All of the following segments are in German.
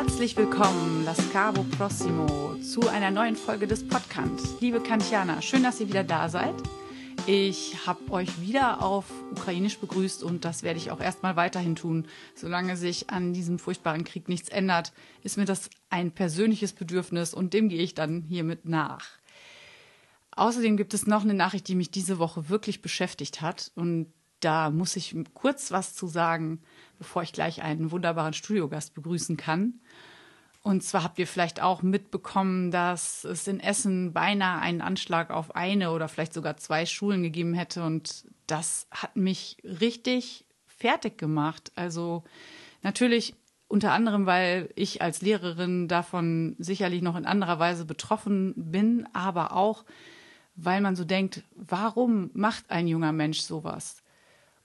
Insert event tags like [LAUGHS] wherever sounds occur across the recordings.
Herzlich willkommen, Las Cabo Prossimo, zu einer neuen Folge des Podcasts. Liebe Kantianer, schön, dass ihr wieder da seid. Ich habe euch wieder auf Ukrainisch begrüßt und das werde ich auch erstmal weiterhin tun. Solange sich an diesem furchtbaren Krieg nichts ändert, ist mir das ein persönliches Bedürfnis und dem gehe ich dann hiermit nach. Außerdem gibt es noch eine Nachricht, die mich diese Woche wirklich beschäftigt hat und da muss ich kurz was zu sagen, bevor ich gleich einen wunderbaren Studiogast begrüßen kann. Und zwar habt ihr vielleicht auch mitbekommen, dass es in Essen beinahe einen Anschlag auf eine oder vielleicht sogar zwei Schulen gegeben hätte. Und das hat mich richtig fertig gemacht. Also natürlich unter anderem, weil ich als Lehrerin davon sicherlich noch in anderer Weise betroffen bin, aber auch, weil man so denkt, warum macht ein junger Mensch sowas?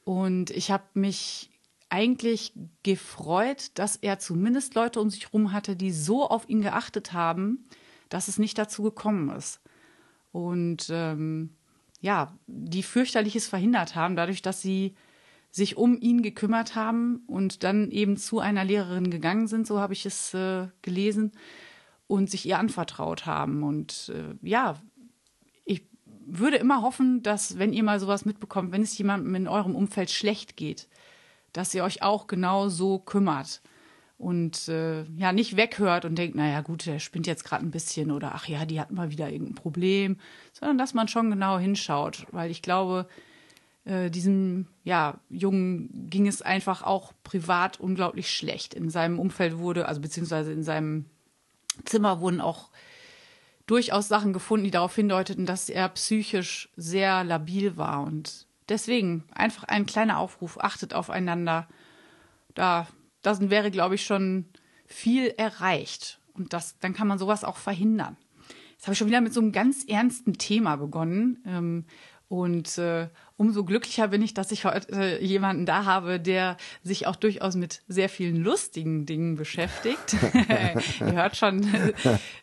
Und ich habe mich eigentlich gefreut, dass er zumindest Leute um sich herum hatte, die so auf ihn geachtet haben, dass es nicht dazu gekommen ist. Und ähm, ja, die fürchterliches verhindert haben, dadurch, dass sie sich um ihn gekümmert haben und dann eben zu einer Lehrerin gegangen sind, so habe ich es äh, gelesen, und sich ihr anvertraut haben. Und äh, ja, würde immer hoffen, dass, wenn ihr mal sowas mitbekommt, wenn es jemandem in eurem Umfeld schlecht geht, dass ihr euch auch genau so kümmert und äh, ja nicht weghört und denkt, naja gut, der spinnt jetzt gerade ein bisschen oder ach ja, die hat mal wieder irgendein Problem, sondern dass man schon genau hinschaut, weil ich glaube, äh, diesem ja Jungen ging es einfach auch privat unglaublich schlecht. In seinem Umfeld wurde, also beziehungsweise in seinem Zimmer wurden auch durchaus Sachen gefunden, die darauf hindeuteten, dass er psychisch sehr labil war und deswegen einfach ein kleiner Aufruf, achtet aufeinander. Da, das wäre, glaube ich, schon viel erreicht. Und das, dann kann man sowas auch verhindern. Jetzt habe ich schon wieder mit so einem ganz ernsten Thema begonnen. Ähm, und äh, umso glücklicher bin ich, dass ich heute äh, jemanden da habe, der sich auch durchaus mit sehr vielen lustigen Dingen beschäftigt. [LAUGHS] Ihr hört schon,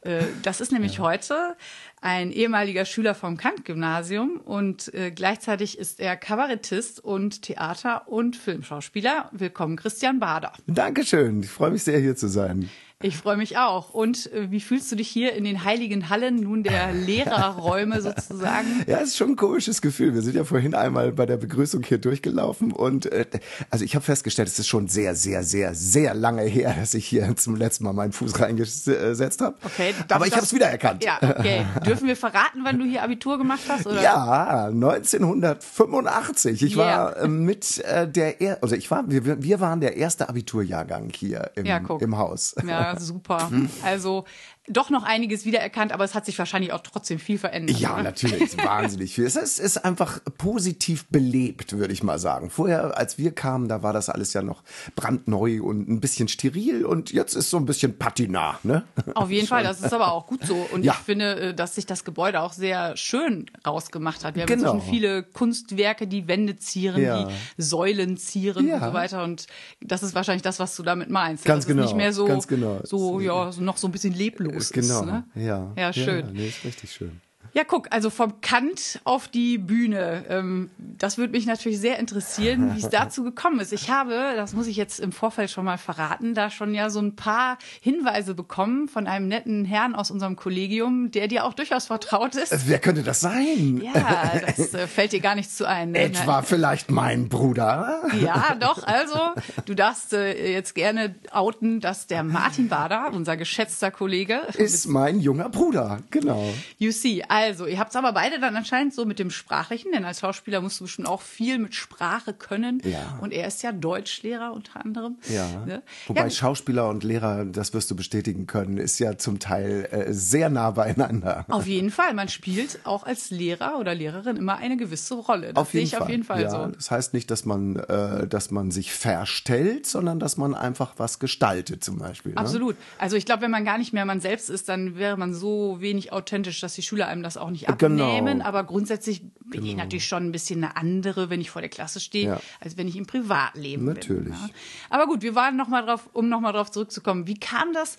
äh, das ist nämlich heute ein ehemaliger Schüler vom Kant-Gymnasium und äh, gleichzeitig ist er Kabarettist und Theater- und Filmschauspieler. Willkommen, Christian Bader. Dankeschön, ich freue mich sehr, hier zu sein. Ich freue mich auch. Und äh, wie fühlst du dich hier in den heiligen Hallen nun der [LAUGHS] Lehrerräume sozusagen? Ja, es ist schon ein komisches Gefühl. Wir sind ja vorhin einmal bei der Begrüßung hier durchgelaufen und äh, also ich habe festgestellt, es ist schon sehr, sehr, sehr, sehr lange her, dass ich hier zum letzten Mal meinen Fuß reingesetzt habe. Okay, aber ich habe es wiedererkannt. Ja, okay. Dürfen wir verraten, wann du hier Abitur gemacht hast? Oder? Ja, 1985. Ich yeah. war äh, mit äh, der, er also ich war, wir, wir waren der erste Abiturjahrgang hier im, ja, im Haus. Ja, super. Also doch noch einiges wiedererkannt, aber es hat sich wahrscheinlich auch trotzdem viel verändert. Ja, oder? natürlich, [LAUGHS] wahnsinnig viel. Es ist, ist einfach positiv belebt, würde ich mal sagen. Vorher, als wir kamen, da war das alles ja noch brandneu und ein bisschen steril und jetzt ist so ein bisschen Patina, ne? Auf jeden [LAUGHS] Fall, das ist aber auch gut so. Und ja. ich finde, äh, dass sich das Gebäude auch sehr schön rausgemacht hat. Wir haben genau. inzwischen viele Kunstwerke, die Wände zieren, ja. die Säulen zieren ja. und so weiter. Und das ist wahrscheinlich das, was du damit meinst. Ganz das genau. Ist nicht mehr so, ganz genau. so, ja, so noch so ein bisschen leblos genau. ist. Ne? Ja. Ja, schön. Ja, nee, ist richtig schön. Ja, guck, also vom Kant auf die Bühne. Ähm, das würde mich natürlich sehr interessieren, wie es [LAUGHS] dazu gekommen ist. Ich habe, das muss ich jetzt im Vorfeld schon mal verraten, da schon ja so ein paar Hinweise bekommen von einem netten Herrn aus unserem Kollegium, der dir auch durchaus vertraut ist. Wer könnte das sein? Ja, das äh, fällt dir gar nicht zu ein. Ne? [LAUGHS] Etwa vielleicht mein Bruder? Ja, [LAUGHS] doch, also du darfst äh, jetzt gerne outen, dass der Martin Bader, unser geschätzter Kollege, ist mein junger Bruder, genau. You see, also, ihr habt es aber beide dann anscheinend so mit dem Sprachlichen, denn als Schauspieler musst du bestimmt auch viel mit Sprache können. Ja. Und er ist ja Deutschlehrer unter anderem. Ja. Ne? Wobei ja. Schauspieler und Lehrer, das wirst du bestätigen können, ist ja zum Teil äh, sehr nah beieinander. Auf jeden Fall. Man spielt auch als Lehrer oder Lehrerin immer eine gewisse Rolle. Das auf jeden sehe ich Fall. auf jeden Fall ja, so. Das heißt nicht, dass man, äh, dass man sich verstellt, sondern dass man einfach was gestaltet zum Beispiel. Ne? Absolut. Also ich glaube, wenn man gar nicht mehr man selbst ist, dann wäre man so wenig authentisch, dass die Schüler einem das auch nicht abnehmen. Genau. Aber grundsätzlich bin genau. ich natürlich schon ein bisschen eine andere, wenn ich vor der Klasse stehe, ja. als wenn ich im Privatleben natürlich. bin. Natürlich. Ja. Aber gut, wir waren noch mal drauf, um nochmal drauf zurückzukommen. Wie kam das,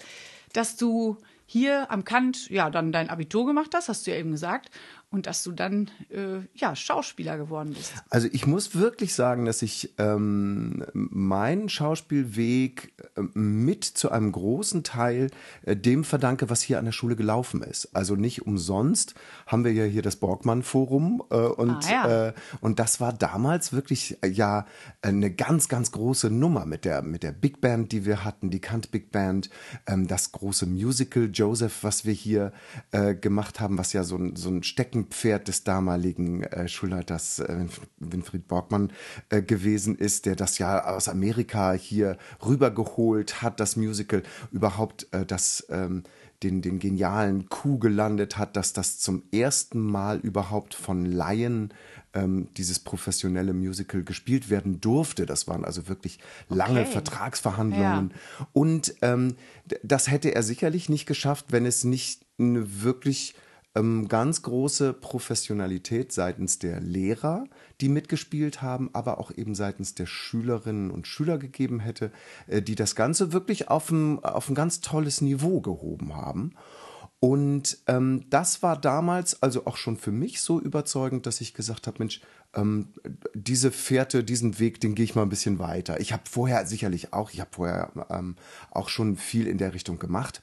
dass du hier am Kant ja dann dein Abitur gemacht hast, hast du ja eben gesagt, und dass du dann äh, ja Schauspieler geworden bist. Also ich muss wirklich sagen, dass ich ähm, meinen Schauspielweg äh, mit zu einem großen Teil äh, dem verdanke, was hier an der Schule gelaufen ist. Also nicht umsonst haben wir ja hier das Borgmann Forum äh, und Ah, ja. äh, und das war damals wirklich äh, ja eine ganz ganz große Nummer mit der mit der Big Band, die wir hatten, die Kant Big Band, ähm, das große Musical Joseph, was wir hier äh, gemacht haben, was ja so ein, so ein Steckenpferd des damaligen äh, Schulleiters äh, Winfried Borgmann äh, gewesen ist, der das ja aus Amerika hier rübergeholt hat, das Musical überhaupt äh, das ähm, den, den genialen Coup gelandet hat, dass das zum ersten Mal überhaupt von Laien ähm, dieses professionelle Musical gespielt werden durfte. Das waren also wirklich lange Okay. Vertragsverhandlungen. Und ähm, das hätte er sicherlich nicht geschafft, wenn es nicht eine wirklich ähm, ganz große Professionalität seitens der Lehrer, die mitgespielt haben, aber auch eben seitens der Schülerinnen und Schüler gegeben hätte, äh, die das Ganze wirklich auf ein, auf ein ganz tolles Niveau gehoben haben. Und ähm, das war damals also auch schon für mich so überzeugend, dass ich gesagt habe, Mensch, ähm, diese Fährte, diesen Weg, den gehe ich mal ein bisschen weiter. Ich habe vorher sicherlich auch, ich habe vorher ähm, auch schon viel in der Richtung gemacht.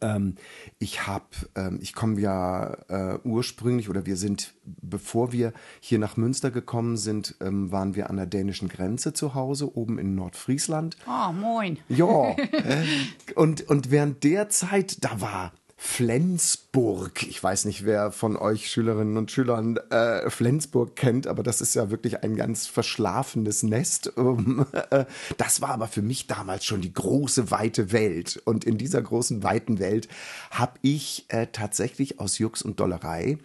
Ähm, ich habe, ähm, ich komme ja äh, ursprünglich oder wir sind, bevor wir hier nach Münster gekommen sind, ähm, waren wir an der dänischen Grenze zu Hause, oben in Nordfriesland. Oh, moin. Ja. [LAUGHS] und, und während der Zeit, da war Flensburg. Ich weiß nicht, wer von euch Schülerinnen und Schülern äh, Flensburg kennt, aber das ist ja wirklich ein ganz verschlafenes Nest. Äh, das war aber für mich damals schon die große, weite Welt. Und in dieser großen, weiten Welt habe ich äh, tatsächlich aus Jux und Dollerei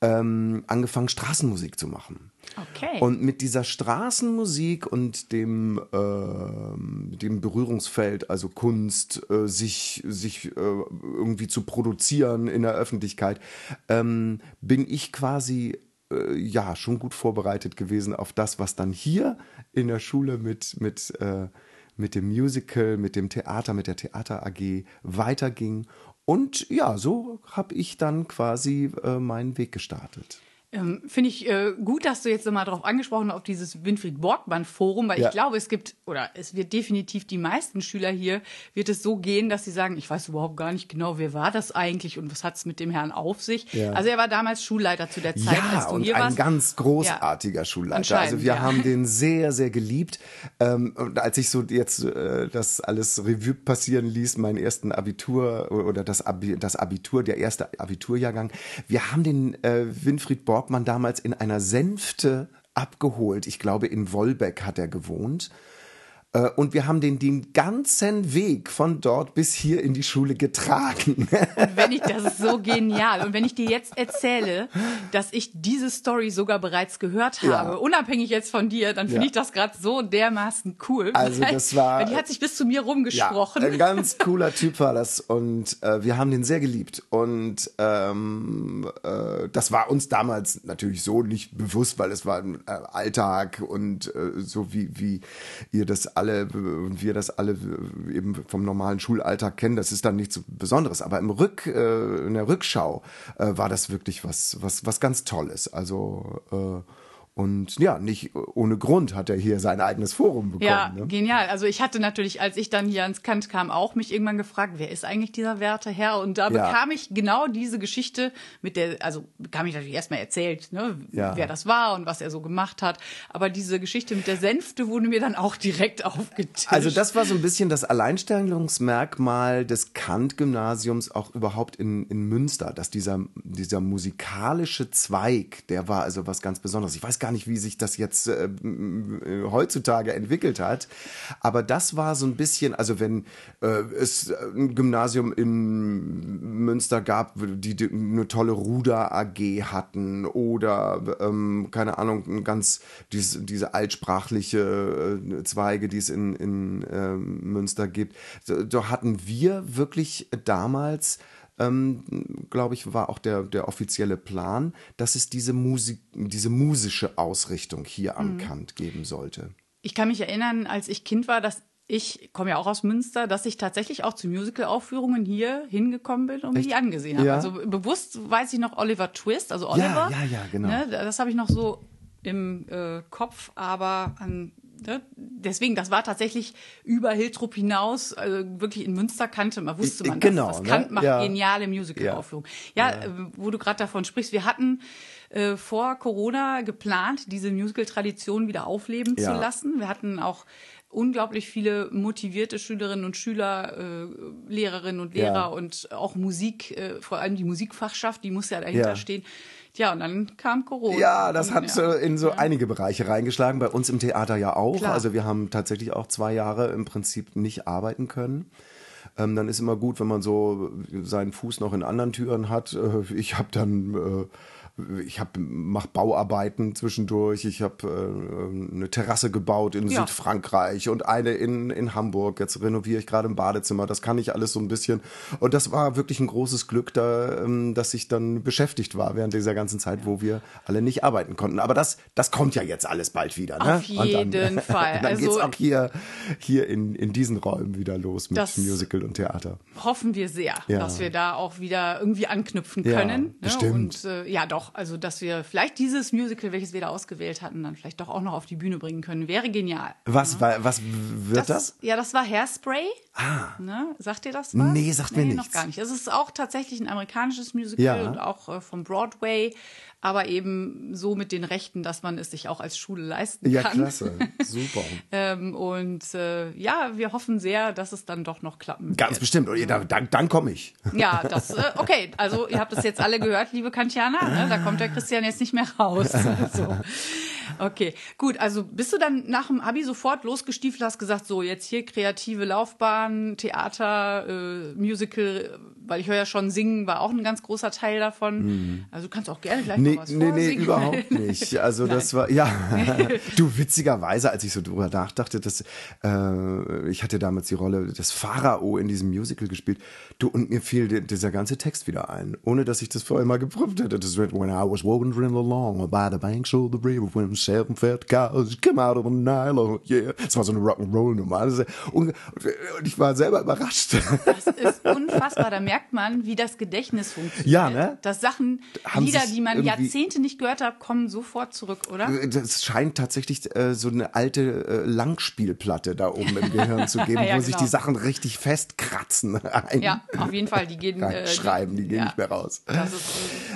ähm, angefangen, Straßenmusik zu machen. Okay. Und mit dieser Straßenmusik und dem, ähm, dem Berührungsfeld, also Kunst, äh, sich, sich äh, irgendwie zu produzieren in der Öffentlichkeit, ähm, bin ich quasi äh, ja schon gut vorbereitet gewesen auf das, was dann hier in der Schule mit, mit, äh, mit dem Musical, mit dem Theater, mit der Theater AG weiterging. Und ja, so habe ich dann quasi äh, meinen Weg gestartet. Ähm, Finde ich äh, gut, dass du jetzt nochmal darauf angesprochen hast, auf dieses Winfried Borgmann Forum, weil Ja. ich glaube, es gibt, oder es wird definitiv die meisten Schüler hier, wird es so gehen, dass sie sagen, ich weiß überhaupt gar nicht genau, wer war das eigentlich und was hat es mit dem Herrn auf sich. Ja. Also er war damals Schulleiter zu der Zeit, Ja, als du und hier ein warst. ganz großartiger Schulleiter. Also wir ja. haben [LAUGHS] den sehr, sehr geliebt. Ähm, und als ich so jetzt äh, das alles Revue passieren ließ, meinen ersten Abitur oder das, Abi, das Abitur, der erste Abiturjahrgang, wir haben den äh, Winfried Borgmann damals in einer Sänfte abgeholt. Ich glaube, in Wolbeck hat er gewohnt. Äh, Und wir haben den den ganzen Weg von dort bis hier in die Schule getragen. Und wenn ich, das ist so genial. Und wenn ich dir jetzt erzähle, dass ich diese Story sogar bereits gehört Ja. habe, unabhängig jetzt von dir, dann finde Ja. ich das gerade so dermaßen cool. Also das war- Die hat sich bis zu mir rumgesprochen. Ja, ein ganz [LAUGHS] cooler Typ war das und äh, wir haben den sehr geliebt und ähm, äh, das war uns damals natürlich so nicht bewusst, weil es war ein äh, Alltag und äh, so wie wie ihr das alle und wir das alle äh, eben vom normalen Schulalltag kennen, das ist dann nichts Besonderes, aber im Rück äh, in der Rückschau äh, war das wirklich was was was ganz Tolles. Also äh, und ja, nicht ohne Grund hat er hier sein eigenes Forum bekommen. Ja, ne? genial. Also ich hatte natürlich, als ich dann hier ans Kant kam, auch mich irgendwann gefragt, wer ist eigentlich dieser werte Herr? Und da Ja. bekam ich genau diese Geschichte mit der, also bekam ich natürlich erstmal erzählt, ne, Ja. wer das war und was er so gemacht hat. Aber diese Geschichte mit der Sänfte wurde mir dann auch direkt [LAUGHS] aufgetischt. Also das war so ein bisschen das Alleinstellungsmerkmal des Kant-Gymnasiums auch überhaupt in, in Münster, dass dieser, dieser musikalische Zweig, der war also was ganz Besonderes. Ich weiß gar nicht, wie sich das jetzt äh, m- heutzutage entwickelt hat, aber das war so ein bisschen, also wenn äh, es ein Gymnasium in Münster gab, die, die eine tolle Ruder-AG hatten oder ähm, keine Ahnung, ganz diese, diese altsprachliche äh, Zweige, die es in, in ähm, Münster gibt. Da, da hatten wir wirklich damals ähm, glaube ich, war auch der, der offizielle Plan, dass es diese Musik, diese musische Ausrichtung hier am Kant geben sollte. Ich kann mich erinnern, als ich Kind war, dass ich komme ja auch aus Münster, dass ich tatsächlich auch zu Musical-Aufführungen hier hingekommen bin und mir die angesehen habe. Ja. Also bewusst weiß ich noch Oliver Twist, also Oliver. ja, ja, genau. Ne, das habe ich noch so im äh, Kopf, aber an, deswegen, das war tatsächlich über Hiltrup hinaus, also wirklich in Münster kannte man, wusste man Genau, das. Das ne? kann, macht Ja. geniale Musical-Aufführungen. Ja, Äh, wo du gerade davon sprichst, wir hatten äh, vor Corona geplant, diese Musical-Tradition wieder aufleben Ja. zu lassen. Wir hatten auch unglaublich viele motivierte Schülerinnen und Schüler, äh, Lehrerinnen und Lehrer Ja. und auch Musik, äh, vor allem die Musikfachschaft, die muss ja dahinter Ja. stehen. Tja, und dann kam Corona. Ja, das Und, hat ja. äh, in so einige Bereiche reingeschlagen. Bei uns im Theater ja auch. Klar. Also wir haben tatsächlich auch zwei Jahre im Prinzip nicht arbeiten können. Ähm, dann ist immer gut, wenn man so seinen Fuß noch in anderen Türen hat. Äh, ich habe dann, äh, ich habe mach Bauarbeiten zwischendurch. Ich habe äh, eine Terrasse gebaut in Ja. Südfrankreich und eine in in Hamburg. Jetzt renoviere ich gerade ein Badezimmer. Das kann ich alles so ein bisschen. Und das war wirklich ein großes Glück, da, ähm, dass ich dann beschäftigt war während dieser ganzen Zeit, wo wir alle nicht arbeiten konnten. Aber das, das kommt ja jetzt alles bald wieder. Ne? Auf jeden [LAUGHS] Fall. dann Also- geht's auch hier, hier in, in diesen Räumen wieder los mit Musical und Theater. hoffen wir sehr, Ja. dass wir da auch wieder irgendwie anknüpfen Ja, können. ne? bestimmt. Und äh, ja, doch, also dass wir vielleicht dieses Musical, welches wir da ausgewählt hatten, dann vielleicht doch auch noch auf die Bühne bringen können, wäre genial. Was, war, was wird das? Ja, das war Hairspray. Ah. Ne? Sagt ihr das was? Nee, sagt mir noch nichts. gar nicht. Es ist auch tatsächlich ein amerikanisches Musical Ja. und auch äh, vom Broadway, aber eben so mit den Rechten, dass man es sich auch als Schule leisten Ja, kann. klasse. [LAUGHS] Super. Ähm, und äh, ja, wir hoffen sehr, dass es dann doch noch klappen Ganz wird. bestimmt. Und dann, dann, dann komme ich. [LAUGHS] Ja, das, äh, okay, also ihr habt es jetzt alle gehört, liebe Kantianer, ne? da kommt der Christian jetzt nicht mehr raus. [LAUGHS] so. Okay, gut, also bist du dann nach dem Abi sofort losgestiefelt, hast gesagt, so jetzt hier kreative Laufbahn, Theater, äh, Musical, weil ich höre ja schon, Singen war auch ein ganz großer Teil davon. Also du kannst auch gerne gleich Mhm. Nee, noch was nee, nee, vorsingen. überhaupt nicht. Also [LAUGHS] das war, ja, [LAUGHS] du, witzigerweise, als ich so drüber nachdachte, dass, äh, ich hatte damals die Rolle des Pharao in diesem Musical gespielt, du, und mir fiel di- dieser ganze Text wieder ein, ohne dass ich das vorher mal geprüft hätte. Das wird, when I was wandering along by the banks of the river, when seven fat cows come out of the Nile, oh yeah. Das war so eine Rock'n'Roll-Nummer. Und, und ich war selber überrascht. Das ist unfassbar. Da merkt man, wie das Gedächtnis funktioniert. Ja, ne? Dass Sachen, Haben Lieder, sich die man Jahrzehnte nicht gehört hat, kommen sofort zurück, oder? Das scheint tatsächlich äh, so eine alte äh, Langspielplatte da oben im Gehirn zu geben, [LAUGHS] Ja, wo sich genau. die Sachen richtig festkratzen. [LAUGHS] Ein, Ja, auf jeden Fall. Die gehen. äh, Schreiben, die gehen ja. nicht mehr raus. Das ist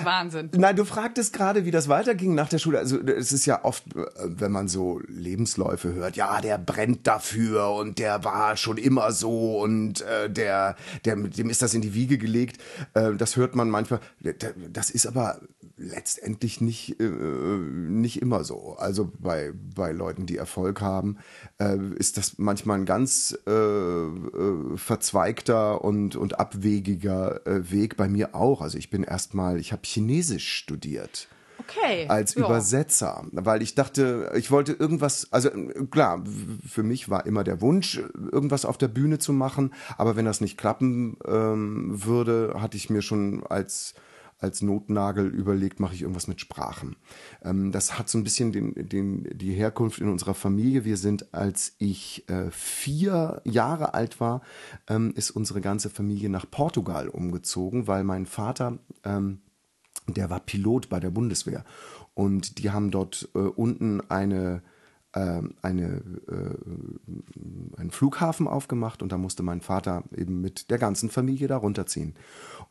Wahnsinn. Nein, du fragtest gerade, wie das weiterging nach der Schule. Also es ist ja oft, äh, wenn man so Lebensläufe hört, ja, der brennt dafür und der war schon immer so und äh, der, der, dem ist das in die Wiege gelegt. Äh, das hört man manchmal. Das ist aber letztendlich nicht, äh, nicht immer so. Also bei, bei Leuten, die Erfolg haben, äh, ist das manchmal ein ganz verzweigter und, und abwegiger Weg. Bei mir auch. Also ich bin erstmal, ich habe Chinesisch studiert Okay. als ja. Übersetzer, weil ich dachte, ich wollte irgendwas, also klar, für mich war immer der Wunsch, irgendwas auf der Bühne zu machen, aber wenn das nicht klappen ähm, würde, hatte ich mir schon als als Notnagel überlegt, mache ich irgendwas mit Sprachen. Ähm, das hat so ein bisschen den, den, die Herkunft in unserer Familie. Wir sind, als ich äh, vier Jahre alt war, ähm, ist unsere ganze Familie nach Portugal umgezogen, weil mein Vater ähm, der war Pilot bei der Bundeswehr. Und die haben dort äh, unten eine, eine, äh, einen Flughafen aufgemacht und da musste mein Vater eben mit der ganzen Familie da runterziehen.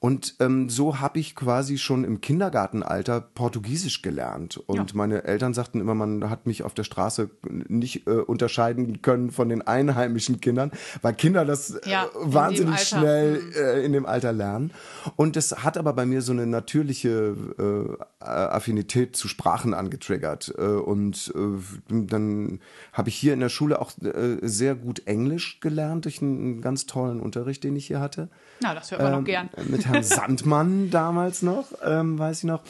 Und ähm, so habe ich quasi schon im Kindergartenalter Portugiesisch gelernt. Und Ja. meine Eltern sagten immer, man hat mich auf der Straße nicht äh, unterscheiden können von den einheimischen Kindern, weil Kinder das äh, Ja, wahnsinnig schnell äh, in dem Alter lernen. Und das hat aber bei mir so eine natürliche äh, Affinität zu Sprachen angetriggert. Äh, und äh, dann habe ich hier in der Schule auch äh, sehr gut Englisch gelernt durch einen ganz tollen Unterricht, den ich hier hatte. Na, das hört man Ähm, noch gern. Mit Herrn [LAUGHS] Sandmann damals noch, ähm, weiß ich noch.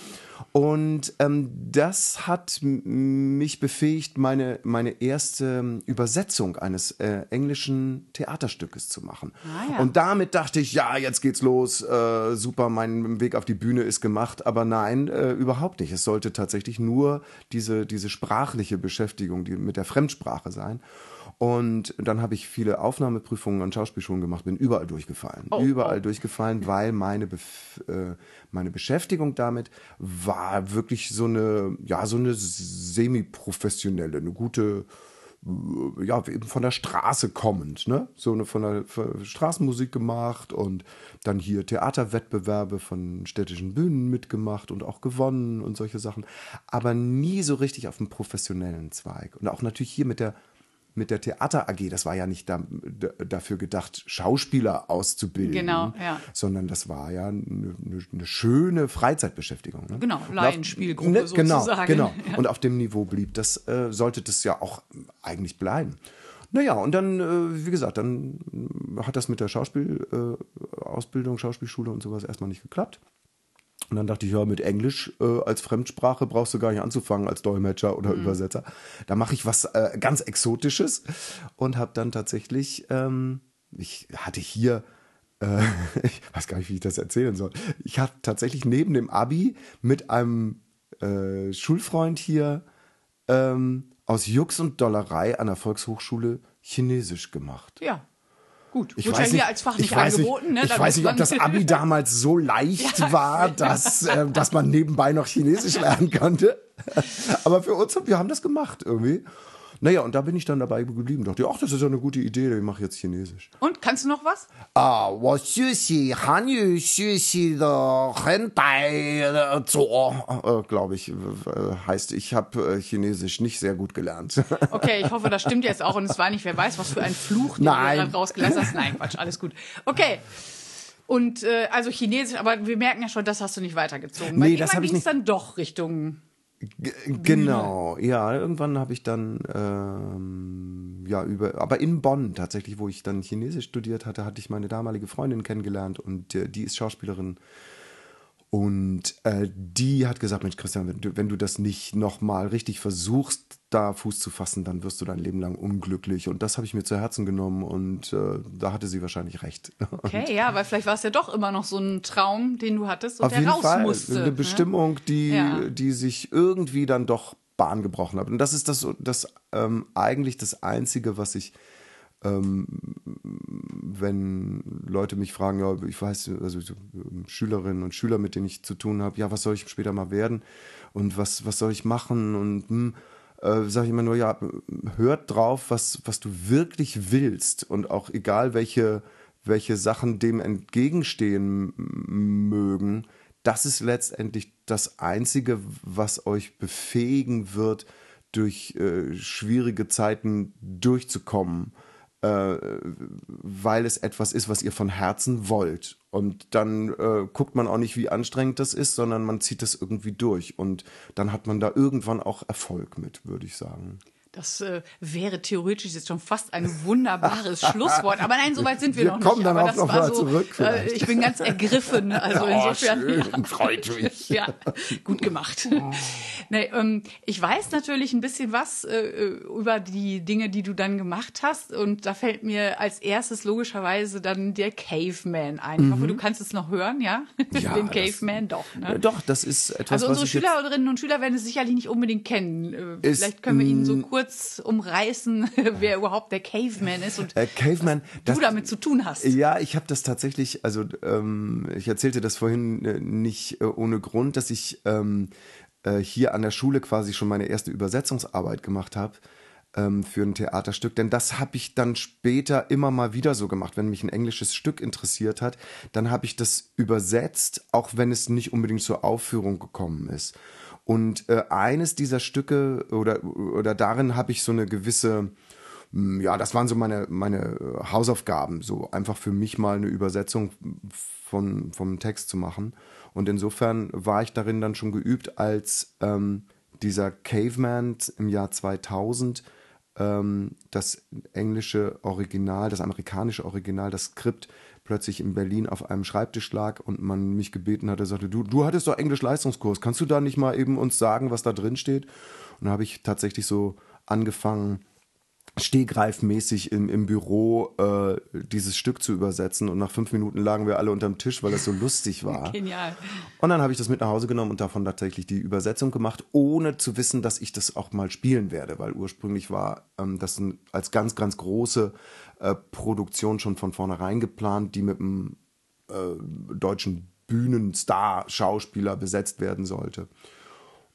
Und ähm, das hat mich befähigt, meine, meine erste Übersetzung eines äh, englischen Theaterstückes zu machen. Ah, ja. Und damit dachte ich, ja, jetzt geht's los, äh, super, mein Weg auf die Bühne ist gemacht. Aber nein, äh, überhaupt nicht. Es sollte tatsächlich nur diese, diese sprachliche Beschäftigung die, mit der Fremdsprache sein. Und dann habe ich viele Aufnahmeprüfungen an Schauspielschulen gemacht, bin überall durchgefallen. Oh, überall oh. durchgefallen, weil meine, Bef äh, meine Beschäftigung damit war wirklich so eine, ja, so eine semi-professionelle, eine gute, äh, ja, eben von der Straße kommend, ne? So eine von der von Straßenmusik gemacht und dann hier Theaterwettbewerbe von städtischen Bühnen mitgemacht und auch gewonnen und solche Sachen. Aber nie so richtig auf dem professionellen Zweig. Und auch natürlich hier mit der mit der Theater AG, das war ja nicht da, dafür gedacht, Schauspieler auszubilden, Genau, ja. sondern das war ja eine, eine, schöne Freizeitbeschäftigung. Ne? Genau, Laienspielgruppe ne, Genau, sozusagen. genau. [LAUGHS] Ja. Und auf dem Niveau blieb das, äh, sollte das ja auch eigentlich bleiben. Naja, und dann, äh, wie gesagt, dann hat das mit der Schauspielausbildung, äh, Schauspielschule und sowas erstmal nicht geklappt. Und dann dachte ich, ja, mit Englisch äh, als Fremdsprache brauchst du gar nicht anzufangen als Dolmetscher oder Mhm. Übersetzer. Da mache ich was äh, ganz Exotisches und habe dann tatsächlich, ähm, ich hatte hier, äh, [LAUGHS] ich weiß gar nicht, wie ich das erzählen soll. Ich habe tatsächlich neben dem Abi mit einem äh, Schulfreund hier ähm, aus Jux und Dollerei an der Volkshochschule Chinesisch gemacht. Ja. Gut, Ich weiß ja nicht, als Fach ich nicht weiß angeboten. Nicht, ne? ich weiß nicht, ob das [LAUGHS] Abi damals so leicht war, dass, [LAUGHS] äh, dass man nebenbei noch Chinesisch lernen konnte. Aber für uns, wir haben das gemacht irgendwie. Naja, und da bin ich dann dabei geblieben. Dachte, ach, das ist ja eine gute Idee, ich mache jetzt Chinesisch. Und kannst du noch was? Ah, was Sushi, Hanyu, Sushi, Hentai, äh, so, äh, glaube ich, äh, heißt, ich habe Chinesisch nicht sehr gut gelernt. [LAUGHS] Okay, ich hoffe, das stimmt jetzt auch und es war nicht, wer weiß, was für ein Fluch, den Nein. du dann rausgelassen hast. Nein, Quatsch, alles gut. Okay. Und äh, also Chinesisch, aber wir merken ja schon, das hast du nicht weitergezogen. Nee, Weil das habe ich nicht. dann doch Richtung G- Genau, ja, irgendwann habe ich dann, ähm, ja, über, aber in Bonn tatsächlich, wo ich dann Chinesisch studiert hatte, hatte ich meine damalige Freundin kennengelernt und äh, die ist Schauspielerin. Und äh, die hat gesagt, Mensch, Christian, wenn du, wenn du das nicht nochmal richtig versuchst, da Fuß zu fassen, dann wirst du dein Leben lang unglücklich. Und das habe ich mir zu Herzen genommen und äh, da hatte sie wahrscheinlich recht. [LAUGHS] Okay, ja, weil vielleicht war es ja doch immer noch so ein Traum, den du hattest und Auf der jeden raus Fall musste. eine ne? Bestimmung, die, Ja. die sich irgendwie dann doch Bahn gebrochen hat. Und das ist das, das ähm, eigentlich das Einzige, was ich, ähm, wenn Leute mich fragen, ja, ich weiß, also so, ähm, Schülerinnen und Schüler, mit denen ich zu tun habe, ja, was soll ich später mal werden? Und was, was soll ich machen? Und hm, äh, sage ich immer nur, ja, hört drauf, was, was du wirklich willst. Und auch egal welche, welche Sachen dem entgegenstehen mögen, das ist letztendlich das Einzige, was euch befähigen wird, durch äh, schwierige Zeiten durchzukommen, äh, weil es etwas ist, was ihr von Herzen wollt. Und dann äh, guckt man auch nicht, wie anstrengend das ist, sondern man zieht das irgendwie durch. Und dann hat man da irgendwann auch Erfolg mit, würde ich sagen. Das äh, wäre theoretisch jetzt schon fast ein wunderbares [LAUGHS] Schlusswort. Aber nein, soweit sind wir, Wir noch kommen nicht. dann Aber auch das war mal so, zurück Äh, ich bin ganz ergriffen. [LAUGHS] Also Oh, insofern. schön, freut [LAUGHS] mich. Ja, gut gemacht. Nee, ähm, ich weiß natürlich ein bisschen was äh, über die Dinge, die du dann gemacht hast. Und da fällt mir als erstes logischerweise dann der Caveman ein. Ich hoffe, du kannst es noch hören, ja? Mhm. Ja, Den das- Caveman, doch. Ne? Äh, Doch, das ist etwas, Also unsere Schülerinnen und Schüler werden es sicherlich nicht unbedingt kennen. Äh, Vielleicht können wir Ihnen so mm, kurz umreißen, [LAUGHS] wer überhaupt der Caveman ist und Äh, Caveman, was du damit zu tun hast. Ja, ich habe das tatsächlich, also ähm, ich erzählte das vorhin äh, nicht äh, ohne Grund, dass ich ähm, äh, hier an der Schule quasi schon meine erste Übersetzungsarbeit gemacht habe ähm, für ein Theaterstück. Denn das habe ich dann später immer mal wieder so gemacht, wenn mich ein englisches Stück interessiert hat, dann habe ich das übersetzt, auch wenn es nicht unbedingt zur Aufführung gekommen ist. Und äh, eines dieser Stücke oder, oder darin habe ich so eine gewisse Mm, ja, das waren so meine, meine äh, Hausaufgaben, so einfach für mich mal eine Übersetzung von, vom Text zu machen. Und insofern war ich darin dann schon geübt, als ähm, dieser Caveman im Jahr 2000 ähm, das englische Original, das amerikanische Original, das Skript plötzlich in Berlin auf einem Schreibtisch lag und man mich gebeten hatte, sagte, du, du hattest doch Englisch-Leistungskurs, kannst du da nicht mal eben uns sagen, was da drin steht? Und da habe ich tatsächlich so angefangen, stehgreifmäßig im, im Büro äh, dieses Stück zu übersetzen und nach fünf Minuten lagen wir alle unterm Tisch, weil es so lustig war. [LAUGHS] Genial. Und dann habe ich das mit nach Hause genommen und davon tatsächlich die Übersetzung gemacht, ohne zu wissen, dass ich das auch mal spielen werde, weil ursprünglich war ähm, das ein, als ganz, ganz große äh, Produktion schon von vornherein geplant, die mit einem äh, deutschen Bühnenstar-Schauspieler besetzt werden sollte.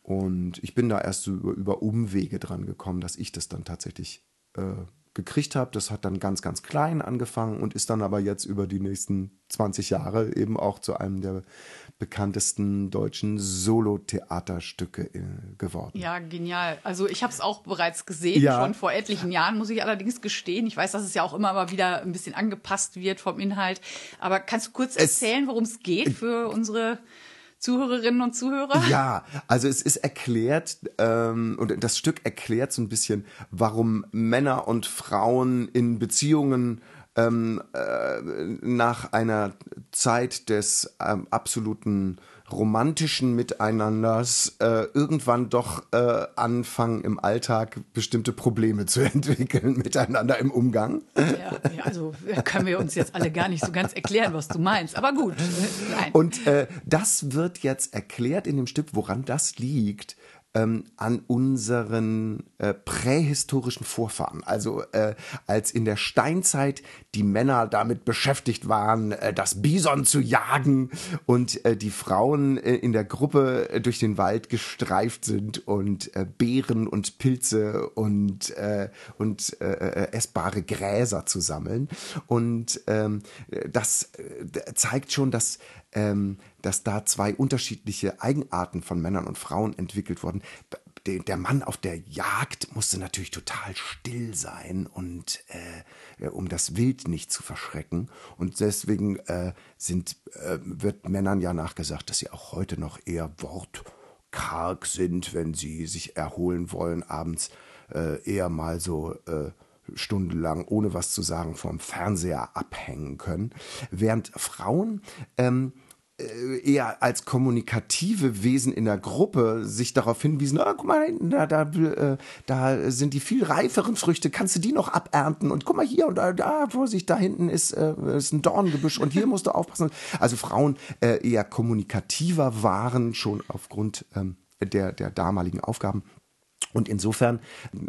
Und ich bin da erst über, über Umwege dran gekommen, dass ich das dann tatsächlich äh, gekriegt habe. Das hat dann ganz, ganz klein angefangen und ist dann aber jetzt über die nächsten 20 Jahre eben auch zu einem der bekanntesten deutschen Solo-Theaterstücke äh, geworden. Ja, genial. Also ich habe es auch bereits gesehen, ja. schon vor etlichen Jahren, muss ich allerdings gestehen. Ich weiß, dass es ja auch immer mal wieder ein bisschen angepasst wird vom Inhalt. Aber kannst du kurz erzählen, worum es geht für unsere Zuhörerinnen und Zuhörer? Ja, also es ist erklärt, ähm, und das Stück erklärt so ein bisschen, warum Männer und Frauen in Beziehungen ähm, äh, nach einer Zeit des ähm, absoluten romantischen Miteinanders äh, irgendwann doch äh, anfangen im Alltag bestimmte Probleme zu [LAUGHS] entwickeln miteinander im Umgang. Ja, also können wir uns jetzt alle gar nicht so ganz erklären, was du meinst. Aber gut. Nein. Und äh, das wird jetzt erklärt in dem Stück, woran das liegt ähm, an unseren äh, prähistorischen Vorfahren. Also äh, als in der Steinzeit die Männer damit beschäftigt waren, äh, das Bison zu jagen und äh, die Frauen äh, in der Gruppe äh, durch den Wald gestreift sind und Beeren und Pilze und, und äh, essbare Gräser zu sammeln. Und ähm, das zeigt schon, dass ähm, dass da zwei unterschiedliche Eigenarten von Männern und Frauen entwickelt wurden. Der Mann auf der Jagd musste natürlich total still sein und äh, um das Wild nicht zu verschrecken. Und deswegen äh, sind, äh, wird Männern ja nachgesagt, dass sie auch heute noch eher wortkarg sind, wenn sie sich erholen wollen, abends äh, eher mal so äh, stundenlang ohne was zu sagen vorm Fernseher abhängen können, während Frauen ähm, äh, eher als kommunikative Wesen in der Gruppe sich darauf hinwiesen, ah, guck mal, da, da, äh, da sind die viel reiferen Früchte, kannst du die noch abernten? Und guck mal hier und da, da Vorsicht, da hinten ist, äh, ist ein Dorngebüsch und hier musst du aufpassen. Also Frauen eher kommunikativer waren schon aufgrund ähm, der, der damaligen Aufgaben und insofern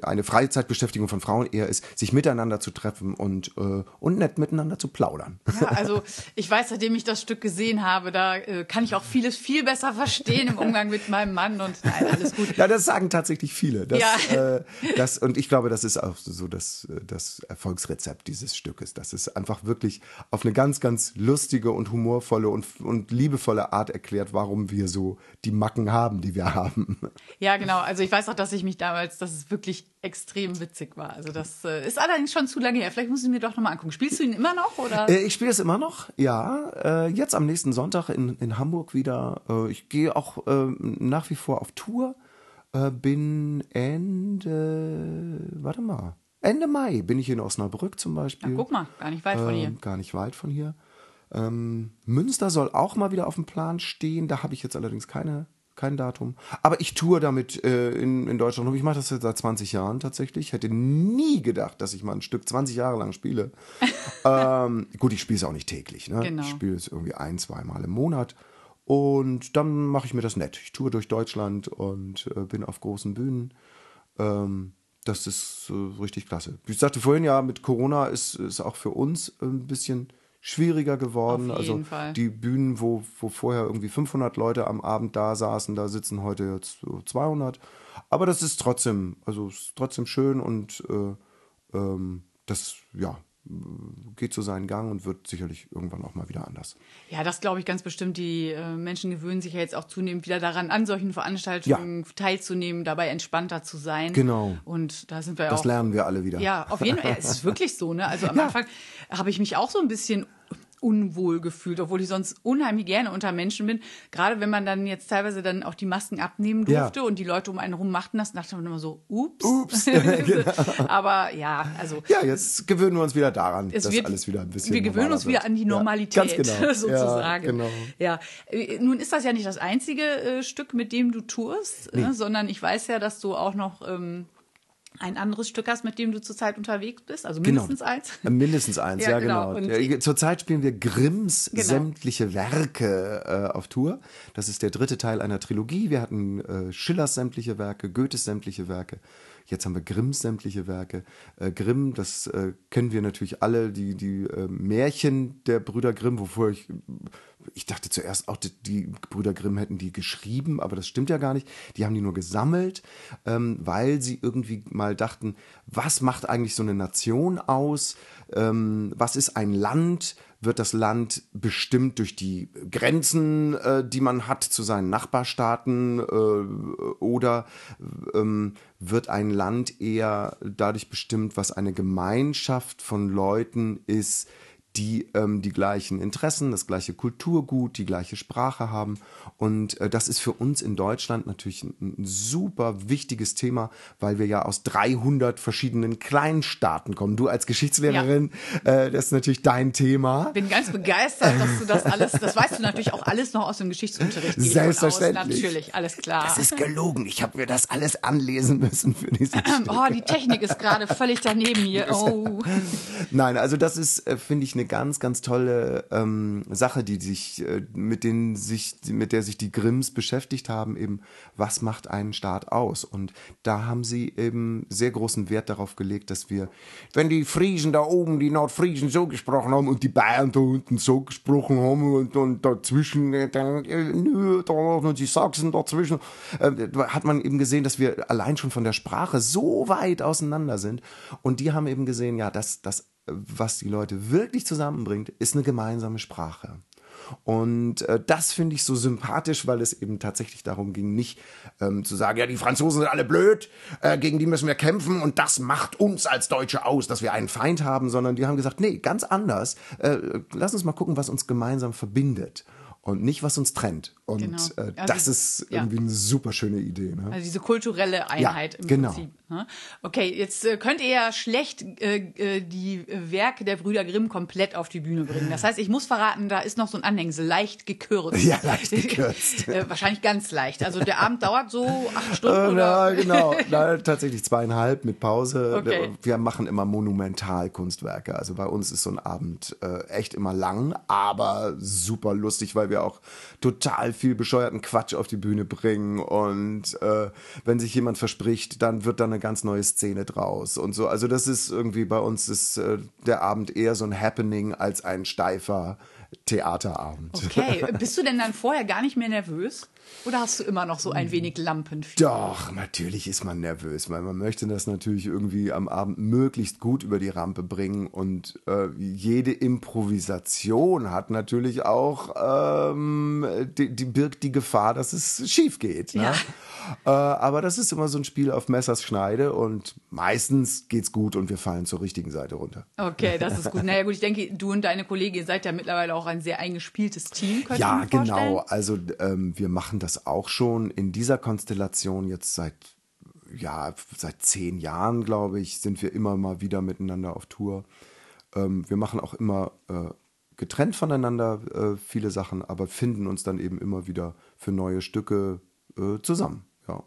eine Freizeitbeschäftigung von Frauen eher ist, sich miteinander zu treffen und, äh, und nett miteinander zu plaudern. Ja, also ich weiß, seitdem ich das Stück gesehen habe, da äh, kann ich auch vieles viel besser verstehen im Umgang mit meinem Mann und nein, alles gut. Ja, das sagen tatsächlich viele. Das, ja. äh, das, und ich glaube, das ist auch so das, das Erfolgsrezept dieses Stückes, dass es einfach wirklich auf eine ganz, ganz lustige und humorvolle und, und liebevolle Art erklärt, warum wir so die Macken haben, die wir haben. Ja, genau. Also ich weiß auch, dass ich mich damals, dass es wirklich extrem witzig war. Also das äh, ist allerdings schon zu lange her. Vielleicht muss ich mir doch nochmal angucken. Spielst du ihn immer noch? Oder? Äh, ich spiele es immer noch, ja. Äh, jetzt am nächsten Sonntag in, in Hamburg wieder. Äh, ich gehe auch äh, nach wie vor auf Tour. Äh, bin Ende, warte mal, Ende Mai bin ich in Osnabrück zum Beispiel. Ach, guck mal, gar nicht weit von hier. Gar nicht weit von hier. Ähm, Münster soll auch mal wieder auf dem Plan stehen. Da habe ich jetzt allerdings keine kein Datum. Aber ich tour damit äh, in, in Deutschland und ich mache das jetzt seit 20 Jahren tatsächlich. Ich hätte nie gedacht, dass ich mal ein Stück 20 Jahre lang spiele. [LAUGHS] ähm, gut, ich spiele es auch nicht täglich. Ne? Genau. Ich spiele es irgendwie ein, zwei Mal im Monat. Und dann mache ich mir das nett. Ich tour durch Deutschland und äh, bin auf großen Bühnen. Ähm, das ist äh, richtig klasse. Ich sagte vorhin ja, mit Corona ist es auch für uns ein bisschen schwieriger geworden. Auf jeden also Fall. die Bühnen, wo, wo vorher irgendwie 500 Leute am Abend da saßen, da sitzen heute jetzt so 200. Aber das ist trotzdem, also ist trotzdem schön und äh, ähm, das, ja, geht so seinen Gang und wird sicherlich irgendwann auch mal wieder anders. Ja, das glaube ich ganz bestimmt. Die äh, Menschen gewöhnen sich ja jetzt auch zunehmend wieder daran an, solchen Veranstaltungen ja. teilzunehmen, dabei entspannter zu sein. Genau. Und da sind wir das auch. Das lernen wir alle wieder. Ja, auf jeden Fall. es ist wirklich so, ne? Also am [LAUGHS] ja. Anfang habe ich mich auch so ein bisschen unwohl gefühlt, obwohl ich sonst unheimlich gerne unter Menschen bin. Gerade wenn man dann jetzt teilweise dann auch die Masken abnehmen durfte ja. und die Leute um einen rum machten das, dachte man immer so, ups. Ups. [LAUGHS] genau. Aber ja, also. Ja, jetzt gewöhnen wir uns wieder daran, dass wird, alles wieder ein bisschen Wir gewöhnen uns wieder an die Normalität, [LAUGHS] ja, genau. sozusagen. Ja, genau. ja, nun ist das ja nicht das einzige äh, Stück, mit dem du tourst, nee. äh, sondern ich weiß ja, dass du auch noch ähm, ein anderes Stück hast, mit dem du zurzeit unterwegs bist, also Genau. mindestens eins. Äh, Mindestens eins, [LAUGHS] Ja, ja, genau. genau. Zurzeit spielen wir Grimms Genau. sämtliche Werke äh, auf Tour. Das ist der dritte Teil einer Trilogie. Wir hatten äh, Schillers sämtliche Werke, Goethes sämtliche Werke. Jetzt haben wir Grimms sämtliche Werke. Äh, Grimm, das äh, kennen wir natürlich alle, die, die äh, Märchen der Brüder Grimm, wovor ich, ich dachte zuerst auch, die, Brüder Grimm hätten die geschrieben, aber das stimmt ja gar nicht. Die haben die nur gesammelt, ähm, weil sie irgendwie mal dachten, was macht eigentlich so eine Nation aus? Ähm, was ist ein Land? Wird das Land bestimmt durch die Grenzen, äh, die man hat zu seinen Nachbarstaaten? Äh, oder ähm, wird ein Land eher dadurch bestimmt, was eine Gemeinschaft von Leuten ist, die ähm, die gleichen Interessen, das gleiche Kulturgut, die gleiche Sprache haben. Und äh, das ist für uns in Deutschland natürlich ein, ein super wichtiges Thema, weil wir ja aus 300 verschiedenen Kleinstaaten kommen. Du als Geschichtslehrerin, äh, das ist natürlich dein Thema. Bin ganz begeistert, dass du das alles, das weißt du natürlich auch alles noch aus dem Geschichtsunterricht. gehe ich von aus. Selbstverständlich. Natürlich, alles klar. Das ist gelogen. Ich habe mir das alles anlesen müssen für Stück. [CLEARS THROAT] Oh, die Technik ist gerade völlig daneben hier. [LAUGHS] Oh. Nein, also das ist, äh, finde ich, eine ganz, ganz tolle ähm, Sache, die sich, äh, mit denen sich, mit der sich die Grimms beschäftigt haben, eben, was macht einen Staat aus? Und da haben sie eben sehr großen Wert darauf gelegt, dass wir, wenn die Friesen da oben, die Nordfriesen so gesprochen haben und die Bayern da unten so gesprochen haben und, und dazwischen, äh, dann, äh, und die Sachsen dazwischen, äh, hat man eben gesehen, dass wir allein schon von der Sprache so weit auseinander sind. Und die haben eben gesehen, ja, das, das was die Leute wirklich zusammenbringt, ist eine gemeinsame Sprache. Und äh, das finde ich so sympathisch, weil es eben tatsächlich darum ging, nicht ähm, zu sagen, ja, die Franzosen sind alle blöd, äh, gegen die müssen wir kämpfen und das macht uns als Deutsche aus, dass wir einen Feind haben, sondern die haben gesagt, nee, ganz anders. Äh, lass uns mal gucken, was uns gemeinsam verbindet und nicht, was uns trennt. Und Genau. äh, Ja, das die- ist ja. irgendwie eine super schöne Idee. Ne? Also diese kulturelle Einheit im genau. Prinzip. ne? Okay, jetzt äh, könnt ihr ja schlecht äh, äh, die Werke der Brüder Grimm komplett auf die Bühne bringen. Das heißt, ich muss verraten, da ist noch so ein Anhängsel, leicht gekürzt. Ja, leicht gekürzt. [LAUGHS] äh, wahrscheinlich ganz leicht. Also der Abend dauert so acht Stunden Äh, oder? na, genau. Na, tatsächlich zweieinhalb mit Pause. Okay. Wir machen immer Monumentalkunstwerke. Also bei uns ist so ein Abend echt immer lang, aber super lustig, weil wir auch total viel bescheuerten Quatsch auf die Bühne bringen. Und äh, wenn sich jemand verspricht, dann wird da eine ganz neue Szene draus und so. Also das ist irgendwie bei uns ist äh, der Abend eher so ein Happening als ein steifer Theaterabend. Okay, [LAUGHS] bist du denn dann vorher gar nicht mehr nervös? Oder hast du immer noch so Hm. ein wenig Lampenfieber? Doch, natürlich ist man nervös, weil man möchte das natürlich irgendwie am Abend möglichst gut über die Rampe bringen und äh, jede Improvisation hat natürlich auch ähm, die, die birgt die Gefahr, dass es schief geht. Ne? Ja. Äh, aber das ist immer so ein Spiel auf Messers Schneide und meistens geht's gut und wir fallen zur richtigen Seite runter. Okay, das ist gut. Naja gut, ich denke, du und deine Kollegin seid ja mittlerweile auch ein sehr eingespieltes Team, Ja, genau. Also ähm, wir machen das auch schon in dieser Konstellation jetzt seit ja seit zehn Jahren, glaube ich, sind wir immer mal wieder miteinander auf Tour. Ähm, wir machen auch immer äh, getrennt voneinander äh, viele Sachen, aber finden uns dann eben immer wieder für neue Stücke äh, zusammen. Ja.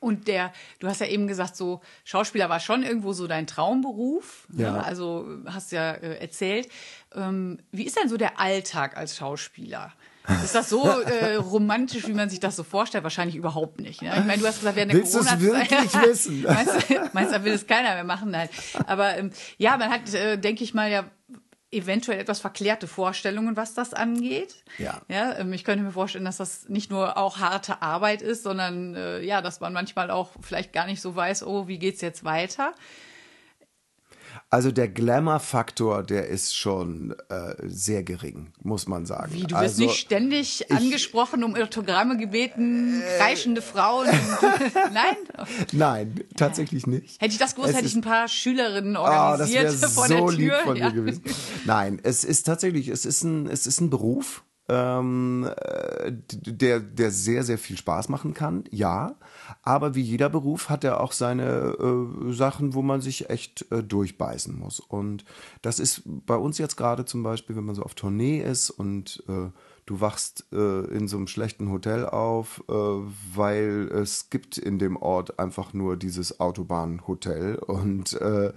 Und der, du hast ja eben gesagt, so Schauspieler war schon irgendwo so dein Traumberuf. Ne? Ja. Also hast ja äh, erzählt. Ähm, wie ist denn so der Alltag als Schauspieler? Ist das so äh, romantisch, wie man sich das so vorstellt? Wahrscheinlich überhaupt nicht. Ne? Ich meine, du hast gesagt, während der Willst du's Corona-Zeit- wirklich [LAUGHS] wissen? meinst, du, meinst du, da will es keiner mehr machen? Nein. Aber ähm, ja, man hat, äh, denke ich mal, ja eventuell etwas verklärte Vorstellungen, was das angeht. Ja. Ja, ähm, ich könnte mir vorstellen, dass das nicht nur auch harte Arbeit ist, sondern äh, ja, dass man manchmal auch vielleicht gar nicht so weiß, oh, wie geht's jetzt weiter? Also der Glamour-Faktor, der ist schon äh, sehr gering, muss man sagen. Wie, du wirst also, nicht ständig angesprochen, um Autogramme gebeten, Äh. kreischende Frauen. [LAUGHS] Nein? Nein, tatsächlich nicht. Hätte ich das gewusst, Es hätte ich ein paar Schülerinnen Ah, das organisiert wäre vor so der Tür. lieb von ja. mir gewesen. Nein, es ist tatsächlich, es ist ein, es ist ein Beruf. Ähm, äh, der, der sehr, sehr viel Spaß machen kann, ja. Aber wie jeder Beruf hat er auch seine äh, Sachen, wo man sich echt äh, durchbeißen muss. Und das ist bei uns jetzt gerade zum Beispiel, wenn man so auf Tournee ist und äh, du wachst äh, in so einem schlechten Hotel auf, äh, weil es gibt in dem Ort einfach nur dieses Autobahnhotel und äh,